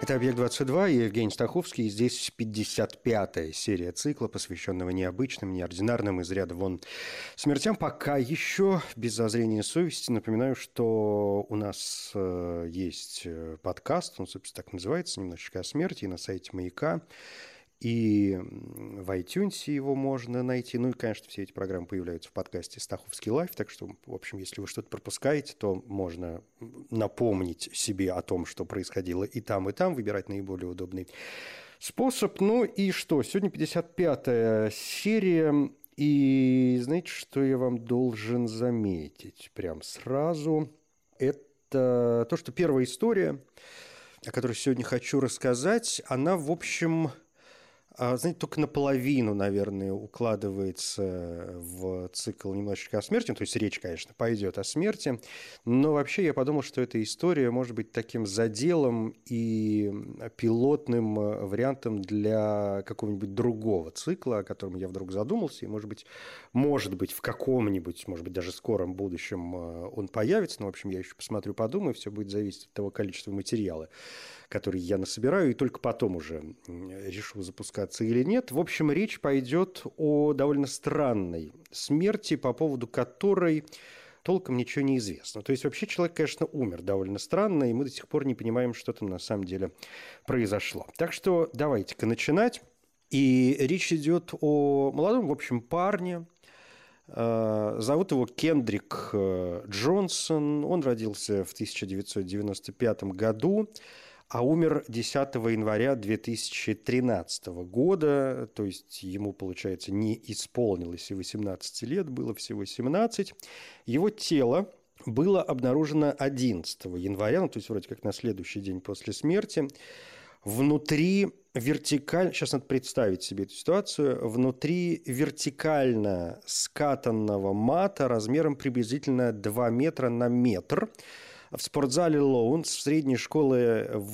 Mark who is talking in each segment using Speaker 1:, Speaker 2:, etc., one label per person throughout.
Speaker 1: Это «Объект-22» и Евгений Стаховский. Здесь 55-я серия цикла, посвященного необычным, неординарным, из ряда вон смертям. Пока еще без зазрения совести. Напоминаю, что у нас э, есть э, подкаст, он, собственно, так называется, «Немножечко о смерти», на сайте «Маяка». И в iTunes его можно найти. Ну и, конечно, все эти программы появляются в подкасте «Стаховский лайф». Так что, в общем, если вы что-то пропускаете, то можно напомнить себе о том, что происходило и там, и там, выбирать наиболее удобный способ. Ну и что? Сегодня 55-я серия. И знаете, что я вам должен заметить прям сразу? Это то, что первая история, о которой сегодня хочу рассказать, она, в общем, знаете, только наполовину, наверное, укладывается в цикл немножечко о смерти. То есть речь, конечно, пойдет о смерти. Но вообще я подумал, что эта история может быть таким заделом и пилотным вариантом для какого-нибудь другого цикла, о котором я вдруг задумался. И, может быть, может быть, в каком-нибудь, может быть, даже скором будущем э, он появится. Но, в общем, я еще посмотрю, подумаю. Все будет зависеть от того количества материала, который я насобираю. И только потом уже решу запускать операции или нет. В общем, речь пойдет о довольно странной смерти, по поводу которой толком ничего не известно. То есть вообще человек, конечно, умер довольно странно, и мы до сих пор не понимаем, что там на самом деле произошло. Так что давайте-ка начинать. И речь идет о молодом, в общем, парне. Э, зовут его Кендрик э, Джонсон. Он родился в 1995 году а умер 10 января 2013 года, то есть ему, получается, не исполнилось и 18 лет, было всего 17. Его тело было обнаружено 11 января, ну, то есть вроде как на следующий день после смерти, внутри вертикально, сейчас надо представить себе эту ситуацию, внутри вертикально скатанного мата размером приблизительно 2 метра на метр – в спортзале Лоунс в средней школе в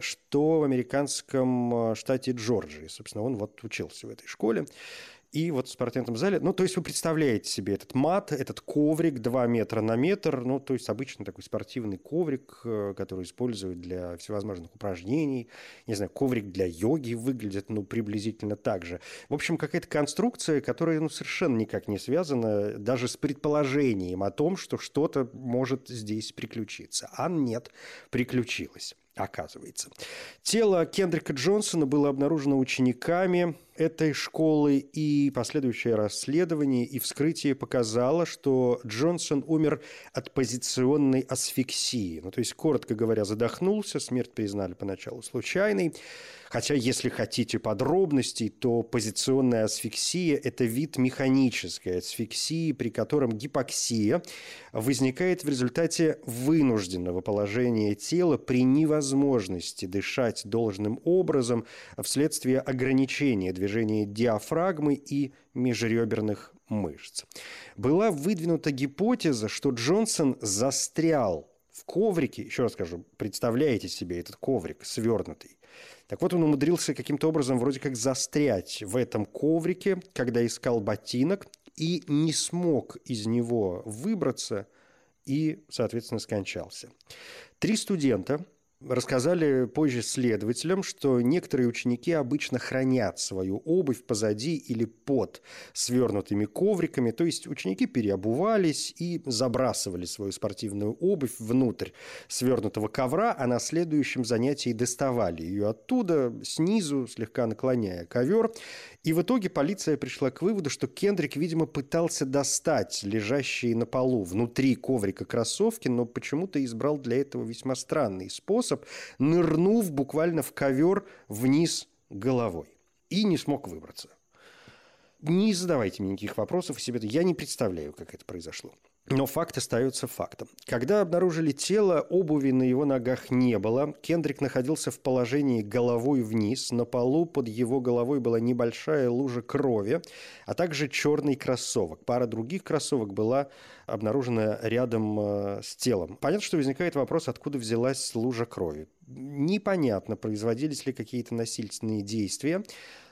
Speaker 1: что в американском э, штате Джорджии. Собственно, он вот учился в этой школе и вот в спортивном зале. Ну, то есть вы представляете себе этот мат, этот коврик 2 метра на метр, ну, то есть обычный такой спортивный коврик, э, который используют для всевозможных упражнений. Не знаю, коврик для йоги выглядит, ну, приблизительно так же. В общем, какая-то конструкция, которая, ну, совершенно никак не связана даже с предположением о том, что что-то может здесь приключиться. А нет, приключилось оказывается. Тело Кендрика Джонсона было обнаружено учениками этой школы, и последующее расследование и вскрытие показало, что Джонсон умер от позиционной асфиксии. Ну, то есть, коротко говоря, задохнулся, смерть признали поначалу случайной. Хотя, если хотите подробностей, то позиционная асфиксия – это вид механической асфиксии, при котором гипоксия возникает в результате вынужденного положения тела при невозможности дышать должным образом вследствие ограничения движения диафрагмы и межреберных мышц. Была выдвинута гипотеза, что Джонсон застрял в коврике, еще раз скажу, представляете себе этот коврик свернутый, так вот, он умудрился каким-то образом вроде как застрять в этом коврике, когда искал ботинок, и не смог из него выбраться и, соответственно, скончался. Три студента Рассказали позже следователям, что некоторые ученики обычно хранят свою обувь позади или под свернутыми ковриками, то есть ученики переобувались и забрасывали свою спортивную обувь внутрь свернутого ковра, а на следующем занятии доставали ее оттуда, снизу, слегка наклоняя ковер. И в итоге полиция пришла к выводу, что Кендрик, видимо, пытался достать лежащие на полу внутри коврика кроссовки, но почему-то избрал для этого весьма странный способ нырнув буквально в ковер вниз головой. И не смог выбраться. Не задавайте мне никаких вопросов себе. Я не представляю, как это произошло. Но факт остается фактом. Когда обнаружили тело, обуви на его ногах не было. Кендрик находился в положении головой вниз. На полу под его головой была небольшая лужа крови, а также черный кроссовок. Пара других кроссовок была обнаружена рядом э, с телом. Понятно, что возникает вопрос, откуда взялась лужа крови. Непонятно, производились ли какие-то насильственные действия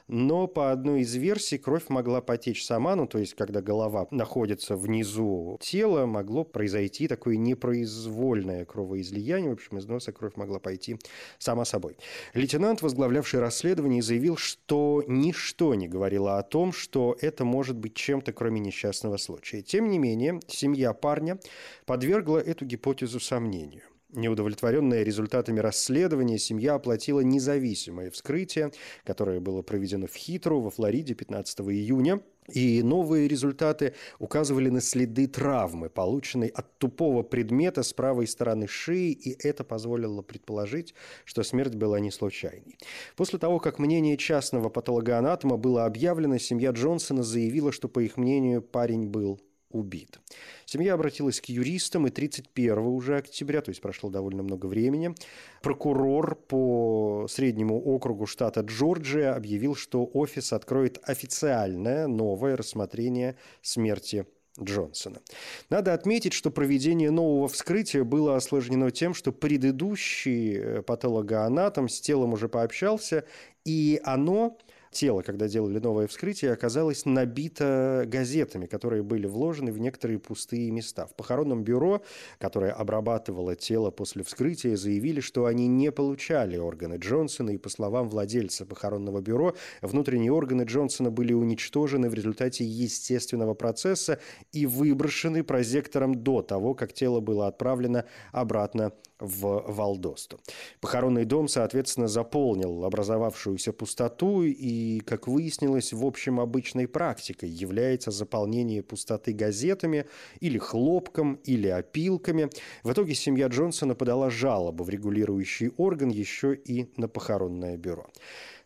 Speaker 1: но по одной из версий кровь могла потечь сама, ну то есть когда голова находится внизу тела, могло произойти такое непроизвольное кровоизлияние, в общем, из носа кровь могла пойти сама собой. Лейтенант, возглавлявший расследование, заявил, что ничто не говорило о том, что это может быть чем-то, кроме несчастного случая. Тем не менее, семья парня подвергла эту гипотезу сомнению. Неудовлетворенная результатами расследования, семья оплатила независимое вскрытие, которое было проведено в Хитру во Флориде 15 июня. И новые результаты указывали на следы травмы, полученной от тупого предмета с правой стороны шеи, и это позволило предположить, что смерть была не случайной. После того, как мнение частного патологоанатома было объявлено, семья Джонсона заявила, что, по их мнению, парень был убит. Семья обратилась к юристам, и 31 уже октября, то есть прошло довольно много времени, прокурор по среднему округу штата Джорджия объявил, что офис откроет официальное новое рассмотрение смерти Джонсона. Надо отметить, что проведение нового вскрытия было осложнено тем, что предыдущий э, патологоанатом с телом уже пообщался, и оно тело, когда делали новое вскрытие, оказалось набито газетами, которые были вложены в некоторые пустые места. В похоронном бюро, которое обрабатывало тело после вскрытия, заявили, что они не получали органы Джонсона, и по словам владельца похоронного бюро, внутренние органы Джонсона были уничтожены в результате естественного процесса и выброшены прозектором до того, как тело было отправлено обратно в Валдосту. Похоронный дом, соответственно, заполнил образовавшуюся пустоту и, как выяснилось, в общем обычной практикой является заполнение пустоты газетами или хлопком, или опилками. В итоге семья Джонсона подала жалобу в регулирующий орган еще и на похоронное бюро.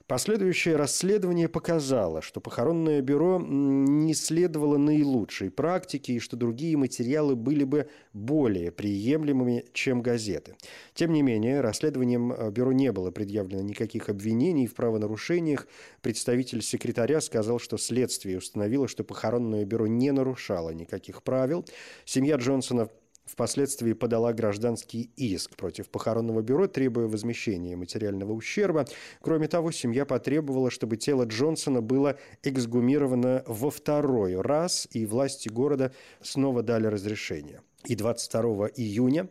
Speaker 1: Последующее расследование показало, что похоронное бюро не следовало наилучшей практике и что другие материалы были бы более приемлемыми, чем газеты. Тем не менее, расследованием э, бюро не было предъявлено никаких обвинений в правонарушениях. Представитель секретаря сказал, что следствие установило, что похоронное бюро не нарушало никаких правил. Семья Джонсона впоследствии подала гражданский иск против похоронного бюро, требуя возмещения материального ущерба. Кроме того, семья потребовала, чтобы тело Джонсона было эксгумировано во второй раз, и власти города снова дали разрешение. И 22 июня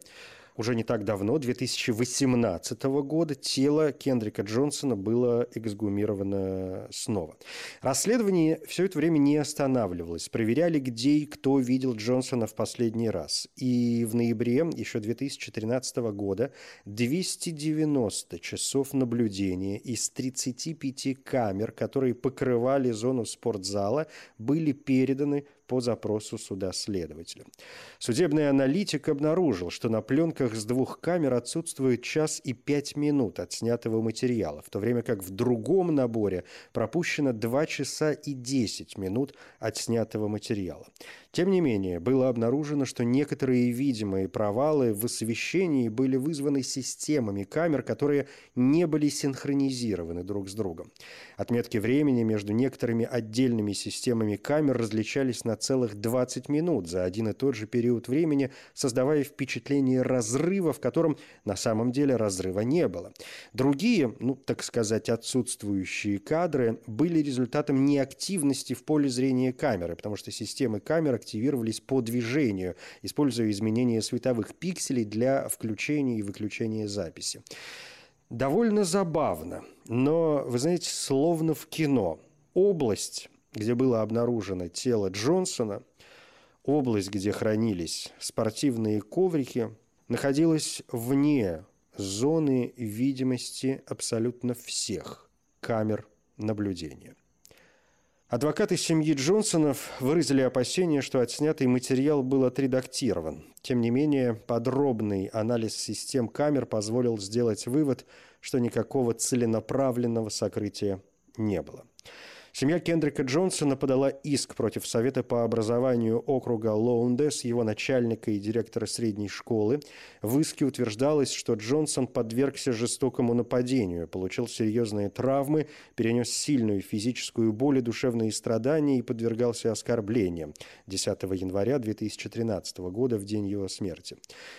Speaker 1: уже не так давно, 2018 года, тело Кендрика Джонсона было эксгумировано снова. Расследование все это время не останавливалось. Проверяли, где и кто видел Джонсона в последний раз. И в ноябре еще 2013 года 290 часов наблюдения из 35 камер, которые покрывали зону спортзала, были переданы по запросу суда следователя. Судебный аналитик обнаружил, что на пленках с двух камер отсутствует час и пять минут от снятого материала, в то время как в другом наборе пропущено 2 часа и 10 минут от снятого материала. Тем не менее, было обнаружено, что некоторые видимые провалы в освещении были вызваны системами камер, которые не были синхронизированы друг с другом. Отметки времени между некоторыми отдельными системами камер различались на целых 20 минут за один и тот же период времени, создавая впечатление разрыва, в котором на самом деле разрыва не было. Другие, ну, так сказать, отсутствующие кадры были результатом неактивности в поле зрения камеры, потому что системы камер активировались по движению, используя изменение световых пикселей для включения и выключения записи. Довольно забавно, но, вы знаете, словно в кино. Область, где было обнаружено тело Джонсона, область, где хранились спортивные коврики, находилась вне зоны видимости абсолютно всех камер наблюдения. Адвокаты семьи Джонсонов выразили опасения, что отснятый материал был отредактирован. Тем не менее, подробный анализ систем камер позволил сделать вывод, что никакого целенаправленного сокрытия не было. Семья Кендрика Джонсона подала иск против Совета по образованию округа Лоундес, его начальника и директора средней школы. В иске утверждалось, что Джонсон подвергся жестокому нападению, получил серьезные травмы, перенес сильную физическую боль и душевные страдания и подвергался оскорблениям 10 января 2013 года, в день его смерти.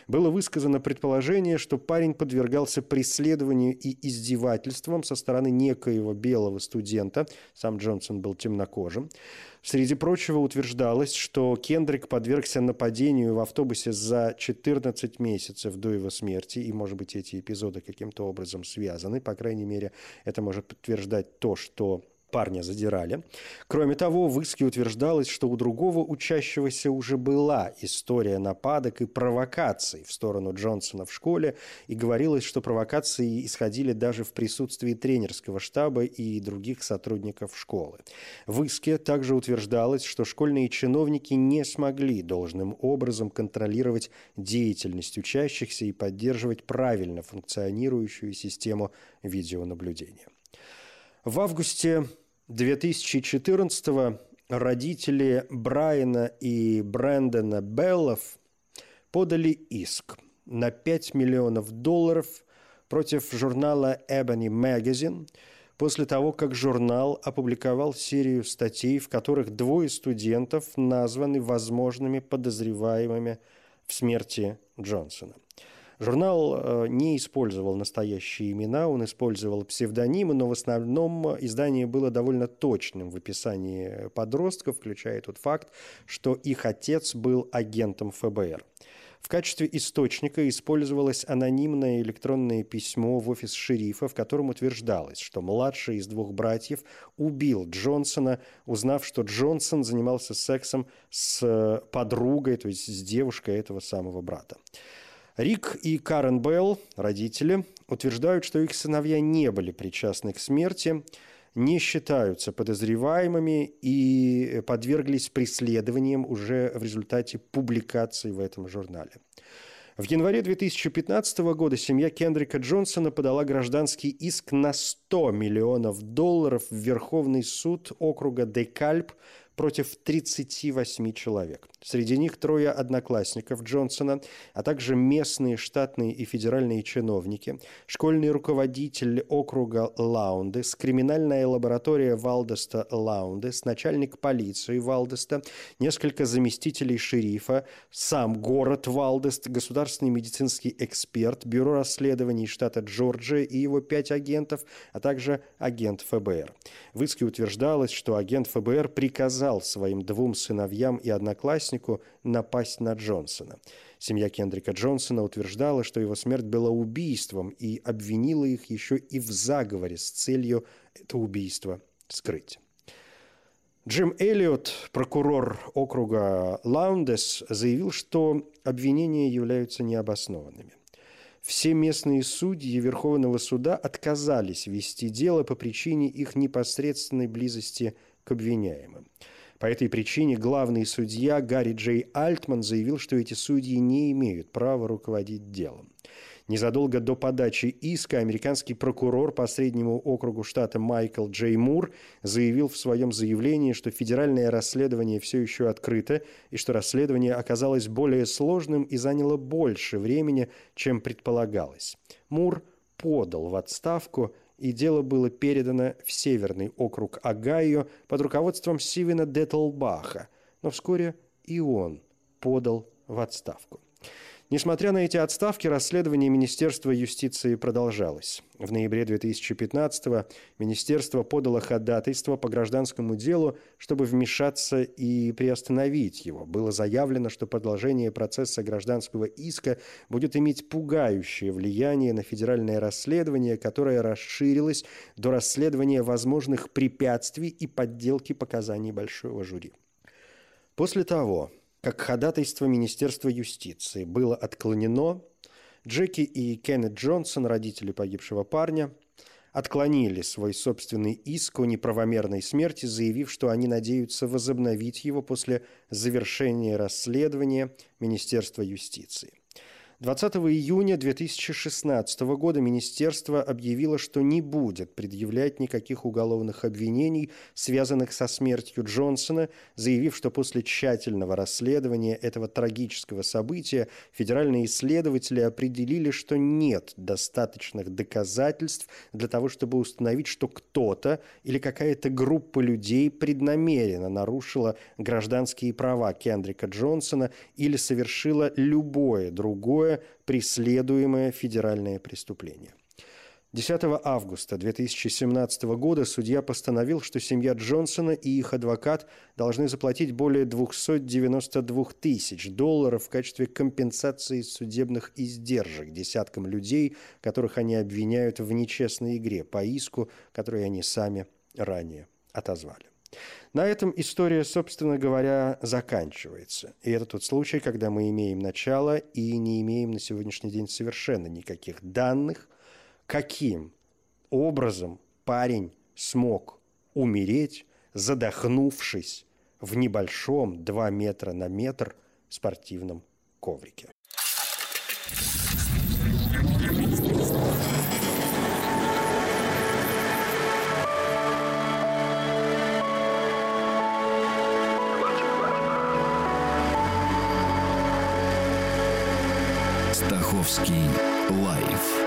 Speaker 1: Было высказано предположение, что парень подвергался преследованию и издевательствам со стороны некоего белого студента, сам Джонсон был темнокожим. Среди прочего утверждалось, что Кендрик подвергся нападению в автобусе за 14 месяцев до его смерти, и, может быть, эти эпизоды каким-то образом связаны. По крайней мере, это может подтверждать то, что парня задирали. Кроме того, в иске утверждалось, что у другого учащегося уже была история нападок и провокаций в сторону Джонсона в школе, и говорилось, что провокации исходили даже в присутствии тренерского штаба и других сотрудников школы. В иске также утверждалось, что школьные чиновники не смогли должным образом контролировать деятельность учащихся и поддерживать правильно функционирующую систему видеонаблюдения. В августе 2014 родители Брайана и Брэндона Беллов подали иск на 5 миллионов долларов против журнала Ebony Magazine после того, как журнал опубликовал серию статей, в которых двое студентов названы возможными подозреваемыми в смерти Джонсона – Журнал э, не использовал настоящие имена, он использовал псевдонимы, но в основном издание было довольно точным в описании подростков, включая тот факт, что их отец был агентом ФБР. В качестве источника использовалось анонимное электронное письмо в офис шерифа, в котором утверждалось, что младший из двух братьев убил Джонсона, узнав, что Джонсон занимался сексом с подругой, то есть с девушкой этого самого брата. Рик и Карен Белл, родители, утверждают, что их сыновья не были причастны к смерти, не считаются подозреваемыми и подверглись преследованиям уже в результате публикации в этом журнале. В январе 2015 года семья Кендрика Джонсона подала гражданский иск на 100 миллионов долларов в Верховный суд округа Декальп против 38 человек. Среди них трое одноклассников Джонсона, а также местные штатные и федеральные чиновники, школьный руководитель округа Лаундес, криминальная лаборатория Валдеста Лаундес, начальник полиции Валдеста, несколько заместителей шерифа, сам город Валдест, государственный медицинский эксперт, бюро расследований штата Джорджия и его пять агентов, а также агент ФБР. В иске утверждалось, что агент ФБР приказал приказал своим двум сыновьям и однокласснику напасть на Джонсона. Семья Кендрика Джонсона утверждала, что его смерть была убийством и обвинила их еще и в заговоре с целью это убийство скрыть. Джим Эллиот, прокурор округа Лаундес, заявил, что обвинения являются необоснованными. Все местные судьи Верховного суда отказались вести дело по причине их непосредственной близости к обвиняемым. По этой причине главный судья Гарри Джей Альтман заявил, что эти судьи не имеют права руководить делом. Незадолго до подачи иска американский прокурор по среднему округу штата Майкл Джей Мур заявил в своем заявлении, что федеральное расследование все еще открыто и что расследование оказалось более сложным и заняло больше времени, чем предполагалось. Мур подал в отставку и дело было передано в Северный округ Огайо под руководством Сивина Деттлбаха, но вскоре и он подал в отставку. Несмотря на эти отставки, расследование Министерства юстиции продолжалось. В ноябре 2015-го Министерство подало ходатайство по гражданскому делу, чтобы вмешаться и приостановить его. Было заявлено, что продолжение процесса гражданского иска будет иметь пугающее влияние на федеральное расследование, которое расширилось до расследования возможных препятствий и подделки показаний большого жюри. После того, как ходатайство Министерства юстиции было отклонено, Джеки и Кеннет Джонсон, родители погибшего парня, отклонили свой собственный иск о неправомерной смерти, заявив, что они надеются возобновить его после завершения расследования Министерства юстиции. 20 июня 2016 года министерство объявило, что не будет предъявлять никаких уголовных обвинений, связанных со смертью Джонсона, заявив, что после тщательного расследования этого трагического события федеральные исследователи определили, что нет достаточных доказательств для того, чтобы установить, что кто-то или какая-то группа людей преднамеренно нарушила гражданские права Кендрика Джонсона или совершила любое другое преследуемое федеральное преступление. 10 августа 2017 года судья постановил, что семья Джонсона и их адвокат должны заплатить более 292 тысяч долларов в качестве компенсации судебных издержек десяткам людей, которых они обвиняют в нечестной игре по иску, который они сами ранее отозвали. На этом история, собственно говоря, заканчивается. И это тот случай, когда мы имеем начало и не имеем на сегодняшний день совершенно никаких данных, каким образом парень смог умереть, задохнувшись в небольшом 2 метра на метр спортивном коврике.
Speaker 2: Стаховский лайф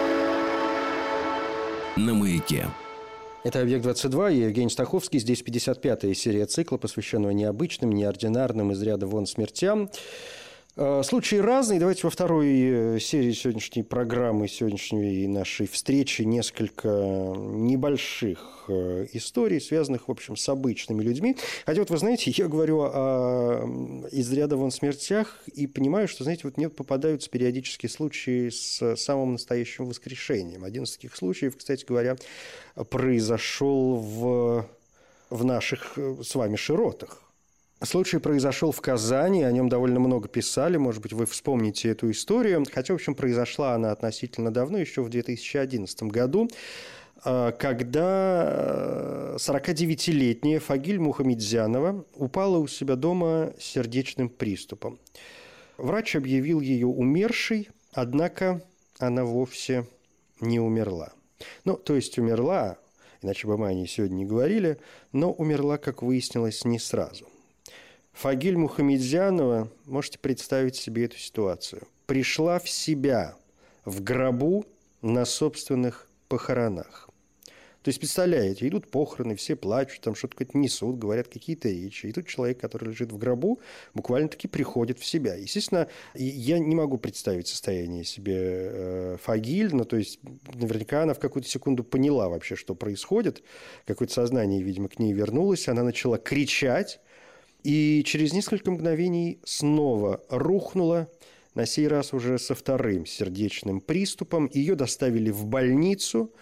Speaker 2: на маяке.
Speaker 1: Это «Объект-22» и Евгений Стаховский. Здесь 55-я серия цикла, посвященного необычным, неординарным, из ряда вон смертям. Э, случаи разные. Давайте во второй э, серии сегодняшней программы, сегодняшней нашей встречи несколько небольших э, историй, связанных, в общем, с обычными людьми. Хотя вот вы знаете, я говорю о из ряда вон смертях и понимаю, что, знаете, вот мне попадаются периодически случаи с самым настоящим воскрешением. Один из таких случаев, кстати говоря, произошел в, в наших с вами широтах. Случай произошел в Казани, о нем довольно много писали, может быть, вы вспомните эту историю. Хотя, в общем, произошла она относительно давно, еще в 2011 году, а, когда 49-летняя Фагиль Мухамедзянова упала у себя дома сердечным приступом. Врач объявил ее умершей, однако она вовсе не умерла. Ну, то есть умерла, иначе бы мы о ней сегодня не говорили, но умерла, как выяснилось, не сразу. Фагиль Мухамедзянова, можете представить себе эту ситуацию, пришла в себя в гробу на собственных похоронах. То есть, представляете, идут похороны, все плачут, там что-то несут, говорят какие-то речи. И тут человек, который лежит в гробу, буквально-таки приходит в себя. Естественно, я не могу представить состояние себе э, Фагиль, но то есть наверняка она в какую-то секунду поняла вообще, что происходит. Какое-то сознание, видимо, к ней вернулось. Она начала кричать, и через несколько мгновений снова рухнула, на сей раз уже со вторым сердечным приступом. Ее доставили в больницу,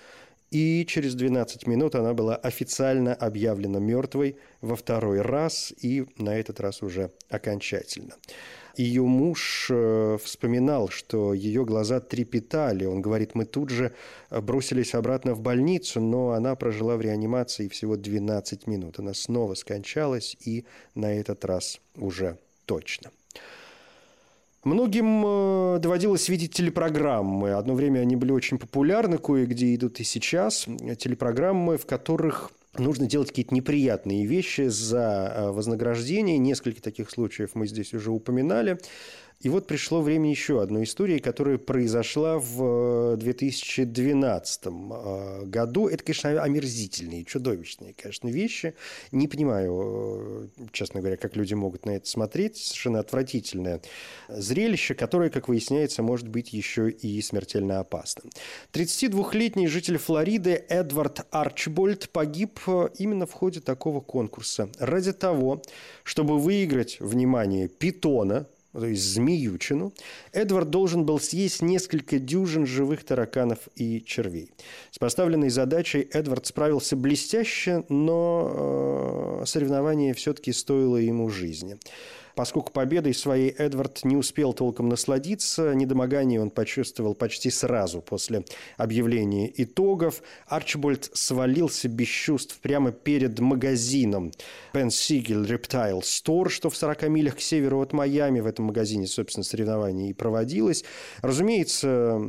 Speaker 1: и через 12 минут она была официально объявлена мертвой во второй раз, и на этот раз уже окончательно. Ее муж э, вспоминал, что ее глаза трепетали. Он говорит, мы тут же бросились обратно в больницу, но она прожила в реанимации всего 12 минут. Она снова скончалась, и на этот раз уже точно. Многим э, доводилось видеть телепрограммы. Одно время они были очень популярны, кое-где идут и сейчас. Телепрограммы, в которых нужно делать какие-то неприятные вещи за э, вознаграждение. Несколько таких случаев мы здесь уже упоминали. И вот пришло время еще одной истории, которая произошла в 2012 э, э, году. Это, конечно, омерзительные, чудовищные, конечно, вещи. Не понимаю, э, честно говоря, как люди могут на это смотреть. Совершенно отвратительное зрелище, которое, как выясняется, может быть еще и смертельно опасным. 32-летний житель Флориды Эдвард Арчбольд погиб именно в ходе такого конкурса. Ради того, чтобы выиграть, внимание, питона – то есть змеючину, Эдвард должен был съесть несколько дюжин живых тараканов и червей. С поставленной задачей Эдвард справился блестяще, но э, соревнование все-таки стоило ему жизни. Поскольку победой своей Эдвард не успел толком насладиться, недомогание он почувствовал почти сразу после объявления итогов. Арчибольд свалился без чувств прямо перед магазином Бен Сигель Рептайл Стор, что в 40 милях к северу от Майами. В этом магазине, собственно, соревнование и проводилось. Разумеется,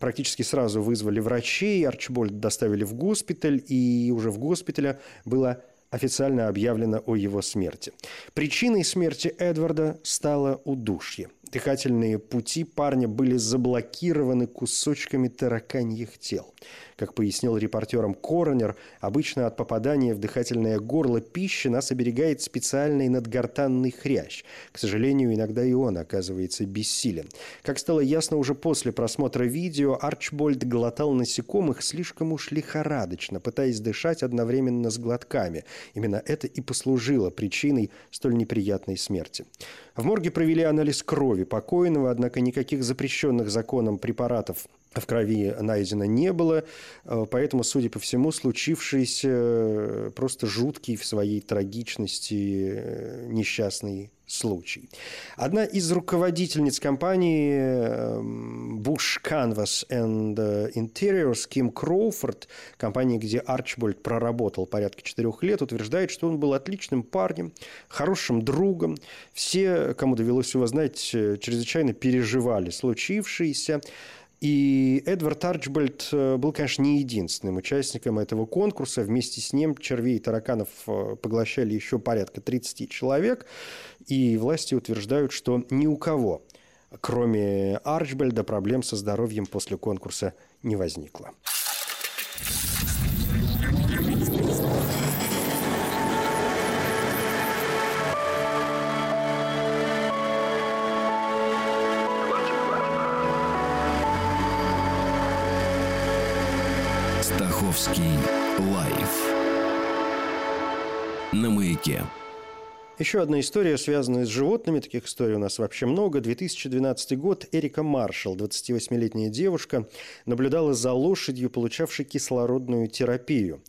Speaker 1: практически сразу вызвали врачей, Арчибольд доставили в госпиталь, и уже в госпитале было официально объявлено о его смерти. Причиной смерти Эдварда стало удушье. Дыхательные пути парня были заблокированы кусочками тараканьих тел. Как пояснил репортерам Коронер, обычно от попадания в дыхательное горло пищи нас оберегает специальный надгортанный хрящ. К сожалению, иногда и он оказывается бессилен. Как стало ясно уже после просмотра видео, Арчбольд глотал насекомых слишком уж лихорадочно, пытаясь дышать одновременно с глотками. Именно это и послужило причиной столь неприятной смерти. В морге провели анализ крови покойного, однако никаких запрещенных законом препаратов в крови найдено не было, э, поэтому, судя по всему, случившийся э, просто жуткий в своей трагичности э, несчастный случай. Одна из руководительниц компании Bush Canvas and Interiors, Ким Кроуфорд, компании, где Арчбольд проработал порядка четырех лет, утверждает, что он был отличным парнем, хорошим другом. Все, кому довелось его знать, чрезвычайно переживали случившееся. И Эдвард Арчбольд э, был, конечно, не единственным участником этого конкурса. Вместе с ним червей и тараканов э, поглощали еще порядка 30 человек. И власти утверждают, что ни у кого, кроме Арчбольда, проблем со здоровьем после конкурса не возникло.
Speaker 2: Стаховский лайф на маяке.
Speaker 1: Еще одна история, связанная с животными. Таких историй у нас вообще много. 2012 год. Эрика Маршалл, 28-летняя девушка, наблюдала за лошадью, получавшей кислородную терапию.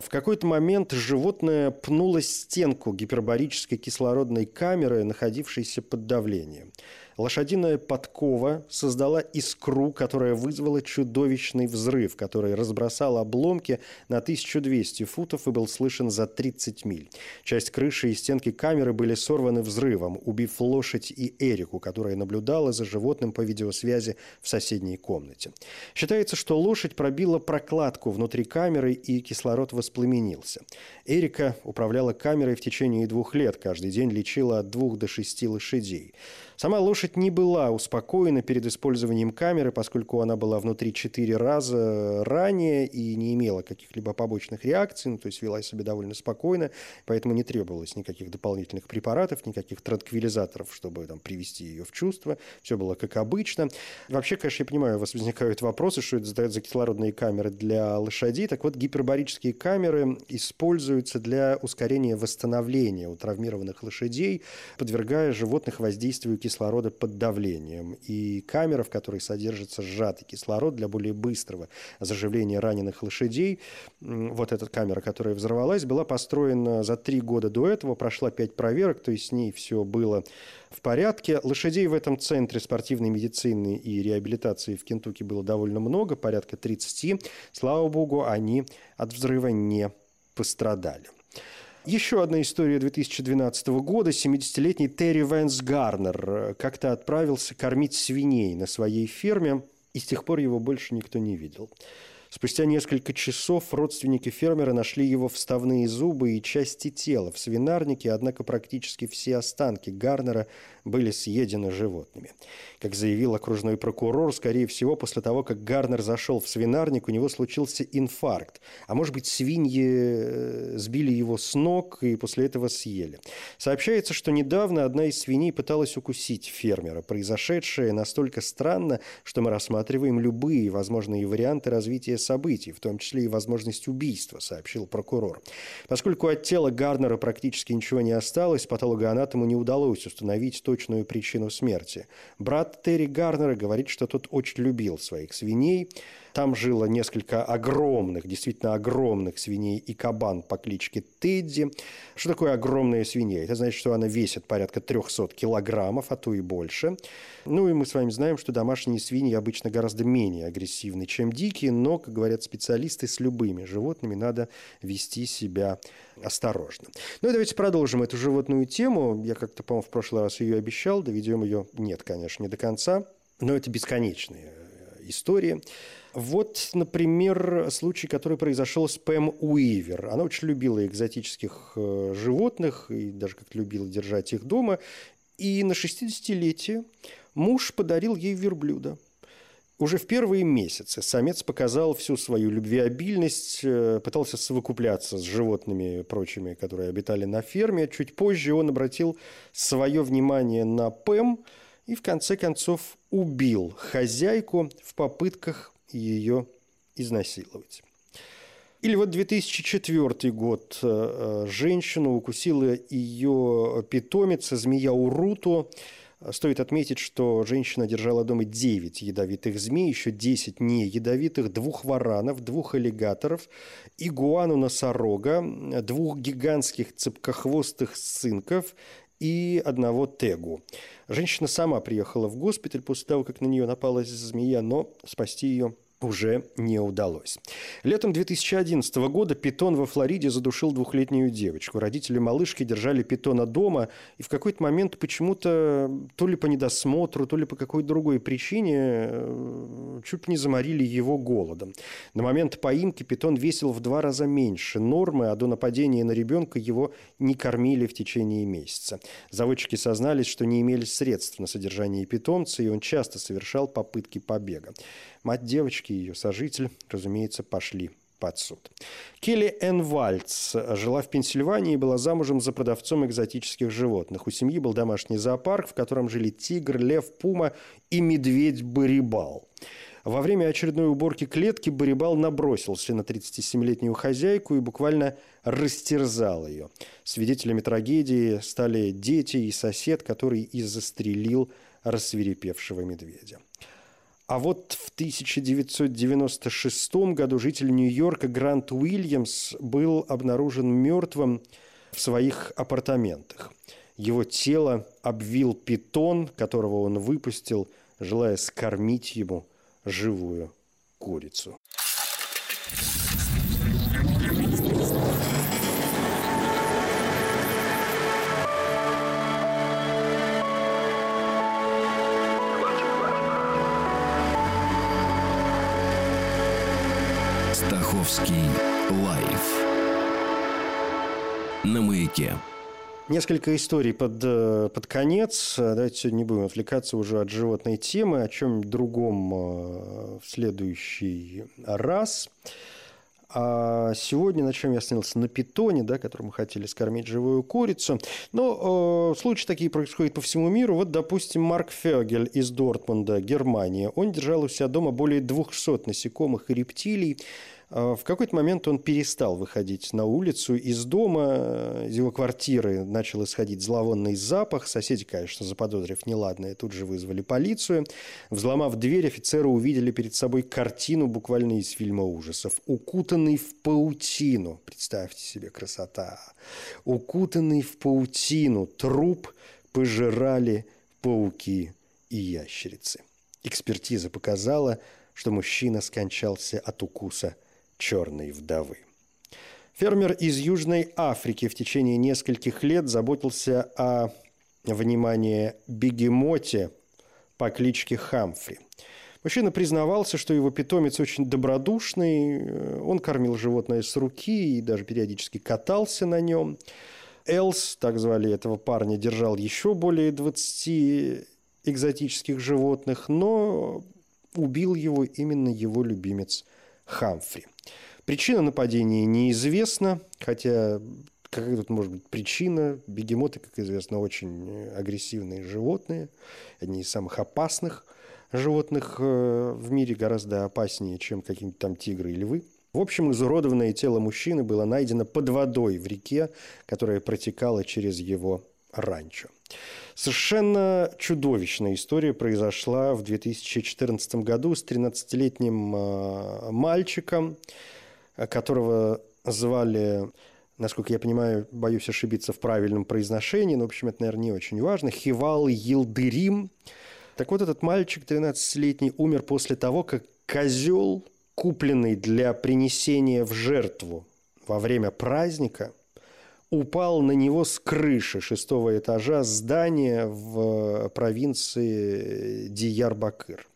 Speaker 1: В какой-то момент животное пнуло стенку гипербарической кислородной камеры, находившейся под давлением. Лошадиная подкова создала искру, которая вызвала чудовищный взрыв, который разбросал обломки на 1200 футов и был слышен за 30 миль. Часть крыши и стенки камеры были сорваны взрывом, убив лошадь и Эрику, которая наблюдала за животным по видеосвязи в соседней комнате. Считается, что лошадь пробила прокладку внутри камеры и кислород воспламенился. Эрика управляла камерой в течение двух лет, каждый день лечила от двух до шести лошадей. Сама лошадь не была успокоена перед использованием камеры, поскольку она была внутри четыре раза ранее и не имела каких-либо побочных реакций, ну, то есть вела себя довольно спокойно, поэтому не требовалось никаких дополнительных препаратов, никаких транквилизаторов, чтобы там, привести ее в чувство. Все было как обычно. Вообще, конечно, я понимаю, у вас возникают вопросы, что это за кислородные камеры для лошадей. Так вот, гипербарические камеры используются для ускорения восстановления у травмированных лошадей, подвергая животных воздействию кислорода кислорода под давлением. И камера, в которой содержится сжатый кислород для более быстрого заживления раненых лошадей, вот эта камера, которая взорвалась, была построена за три года до этого, прошла пять проверок, то есть с ней все было в порядке. Лошадей в этом центре спортивной медицины и реабилитации в Кентукки было довольно много, порядка 30. Слава богу, они от взрыва не пострадали. Еще одна история 2012 года. 70-летний Терри Вэнс Гарнер э, как-то отправился кормить свиней на своей ферме, и с тех пор его больше никто не видел. Спустя несколько часов родственники фермера нашли его вставные зубы и части тела в свинарнике, однако практически все останки Гарнера были съедены животными. Как заявил окружной прокурор, скорее всего, после того, как Гарнер зашел в свинарник, у него случился инфаркт. А может быть, свиньи э, сбили его с ног и после этого съели. Сообщается, что недавно одна из свиней пыталась укусить фермера. Произошедшее настолько странно, что мы рассматриваем любые возможные варианты развития событий, в том числе и возможность убийства, сообщил прокурор. Поскольку от тела Гарнера практически ничего не осталось, патологоанатому не удалось установить точную причину смерти. Брат Терри Гарнера говорит, что тот очень любил своих свиней. Там жило несколько огромных, действительно огромных свиней и кабан по кличке Тедди. Что такое огромная свинья? Это значит, что она весит порядка 300 килограммов, а то и больше. Ну и мы с вами знаем, что домашние свиньи обычно гораздо менее агрессивны, чем дикие, но, как говорят специалисты, с любыми животными надо вести себя осторожно. Ну и давайте продолжим эту животную тему. Я как-то, по-моему, в прошлый раз ее обещал, доведем ее, нет, конечно, не до конца, но это бесконечная э, история. Вот, например, случай, который произошел с Пэм Уивер. Она очень любила экзотических э, животных и даже как любила держать их дома. И на 60-летие муж подарил ей верблюда. Уже в первые месяцы самец показал всю свою любвеобильность, э, пытался совокупляться с животными прочими, которые обитали на ферме. Чуть позже он обратил свое внимание на Пэм и в конце концов убил хозяйку в попытках ее изнасиловать. Или вот 2004 год. Э, э, женщину укусила ее питомица, змея Уруту. Стоит отметить, что женщина держала дома 9 ядовитых змей, еще 10 не ядовитых, двух варанов, двух аллигаторов, игуану-носорога, двух гигантских цепкохвостых сынков и одного тегу. Женщина сама приехала в госпиталь после того, как на нее напала змея, но спасти ее уже не удалось. Летом 2011 года питон во Флориде задушил двухлетнюю девочку. Родители малышки держали питона дома, и в какой-то момент почему-то, то ли по недосмотру, то ли по какой-то другой причине, э, чуть не заморили его голодом. На момент поимки питон весил в два раза меньше нормы, а до нападения на ребенка его не кормили в течение месяца. Заводчики сознались, что не имели средств на содержание питомца, и он часто совершал попытки побега. Мать девочки и ее сожитель, разумеется, пошли под суд. Келли Энн Вальц жила в Пенсильвании и была замужем за продавцом экзотических животных. У семьи был домашний зоопарк, в котором жили тигр, лев, пума и медведь-барибал. Во время очередной уборки клетки Барибал набросился на 37-летнюю хозяйку и буквально растерзал ее. Свидетелями трагедии стали дети и сосед, который и застрелил рассверепевшего медведя. А вот в 1996 году житель Нью-Йорка Грант Уильямс был обнаружен мертвым в своих апартаментах. Его тело обвил питон, которого он выпустил, желая скормить ему живую курицу.
Speaker 2: Стаховский лайф на маяке.
Speaker 1: Несколько историй под, э, под конец. Давайте сегодня не будем отвлекаться уже от животной темы, о чем другом э, в следующий раз. А сегодня на чем я остановился? На питоне, да, которому хотели скормить живую курицу. Но э, случаи такие происходят по всему миру. Вот, допустим, Марк Фегель из Дортмунда, Германия. Он держал у себя дома более 200 насекомых и рептилий. А, в какой-то момент он перестал выходить на улицу из дома, из его квартиры начал исходить зловонный запах. Соседи, конечно, заподозрив неладное, тут же вызвали полицию. Взломав дверь, офицеры увидели перед собой картину буквально из фильма ужасов. Укутанный в паутину. Представьте себе красота. Укутанный в паутину труп пожирали пауки и ящерицы. Экспертиза показала, что мужчина скончался от укуса – черной вдовы. Фермер из Южной Африки в течение нескольких лет заботился о, внимание, бегемоте по кличке Хамфри. Мужчина признавался, что его питомец очень добродушный, он кормил животное с руки и даже периодически катался на нем. Элс, так звали этого парня, держал еще более 20 экзотических животных, но убил его именно его любимец Хамфри. Причина нападения неизвестна, хотя какая тут может быть причина? Бегемоты, как известно, очень агрессивные животные, одни из самых опасных животных э, в мире, гораздо опаснее, чем какие-нибудь там тигры и львы. В общем, изуродованное тело мужчины было найдено под водой в реке, которая протекала через его ранчо. Совершенно чудовищная история произошла в 2014 году с 13-летним а, мальчиком, которого звали, насколько я понимаю, боюсь ошибиться в правильном произношении, но, в общем, это, наверное, не очень важно, Хивал Йилдырим. Так вот, этот мальчик 13-летний умер после того, как козел, купленный для принесения в жертву во время праздника, упал на него с крыши шестого этажа здания в провинции Диярбакыр.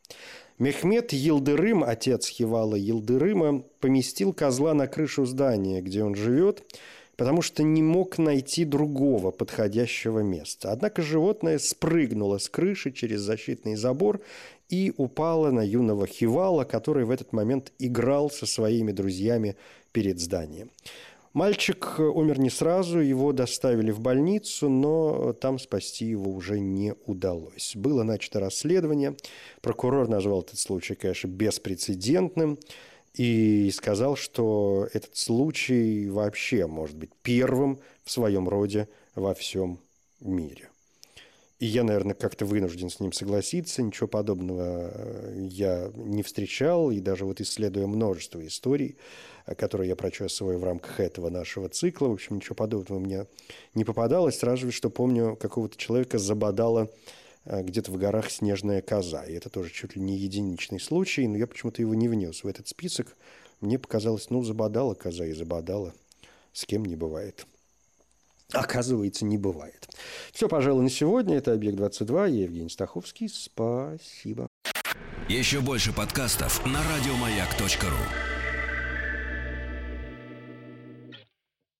Speaker 1: Мехмед Елдырым, отец Хивала Елдырыма, поместил козла на крышу здания, где он живет, потому что не мог найти другого подходящего места. Однако животное спрыгнуло с крыши через защитный забор и упало на юного Хивала, который в этот момент играл со своими друзьями перед зданием. Мальчик умер не сразу, его доставили в больницу, но там спасти его уже не удалось. Было начато расследование. Прокурор назвал этот случай, конечно, беспрецедентным и сказал, что этот случай вообще может быть первым в своем роде во всем мире. И я, наверное, как-то вынужден с ним согласиться. Ничего подобного я не встречал. И даже вот исследуя множество историй, которые я прочесываю в рамках этого нашего цикла. В общем, ничего подобного мне не попадалось. Разве что помню, какого-то человека забодала э, где-то в горах снежная коза. И это тоже чуть ли не единичный случай, но я почему-то его не внес в этот список. Мне показалось, ну, забодала коза и забодала. С кем не бывает. Оказывается, не бывает. Все, пожалуй, на сегодня. Это «Объект-22». Я Евгений Стаховский. Спасибо.
Speaker 2: Еще больше подкастов на радиомаяк.ру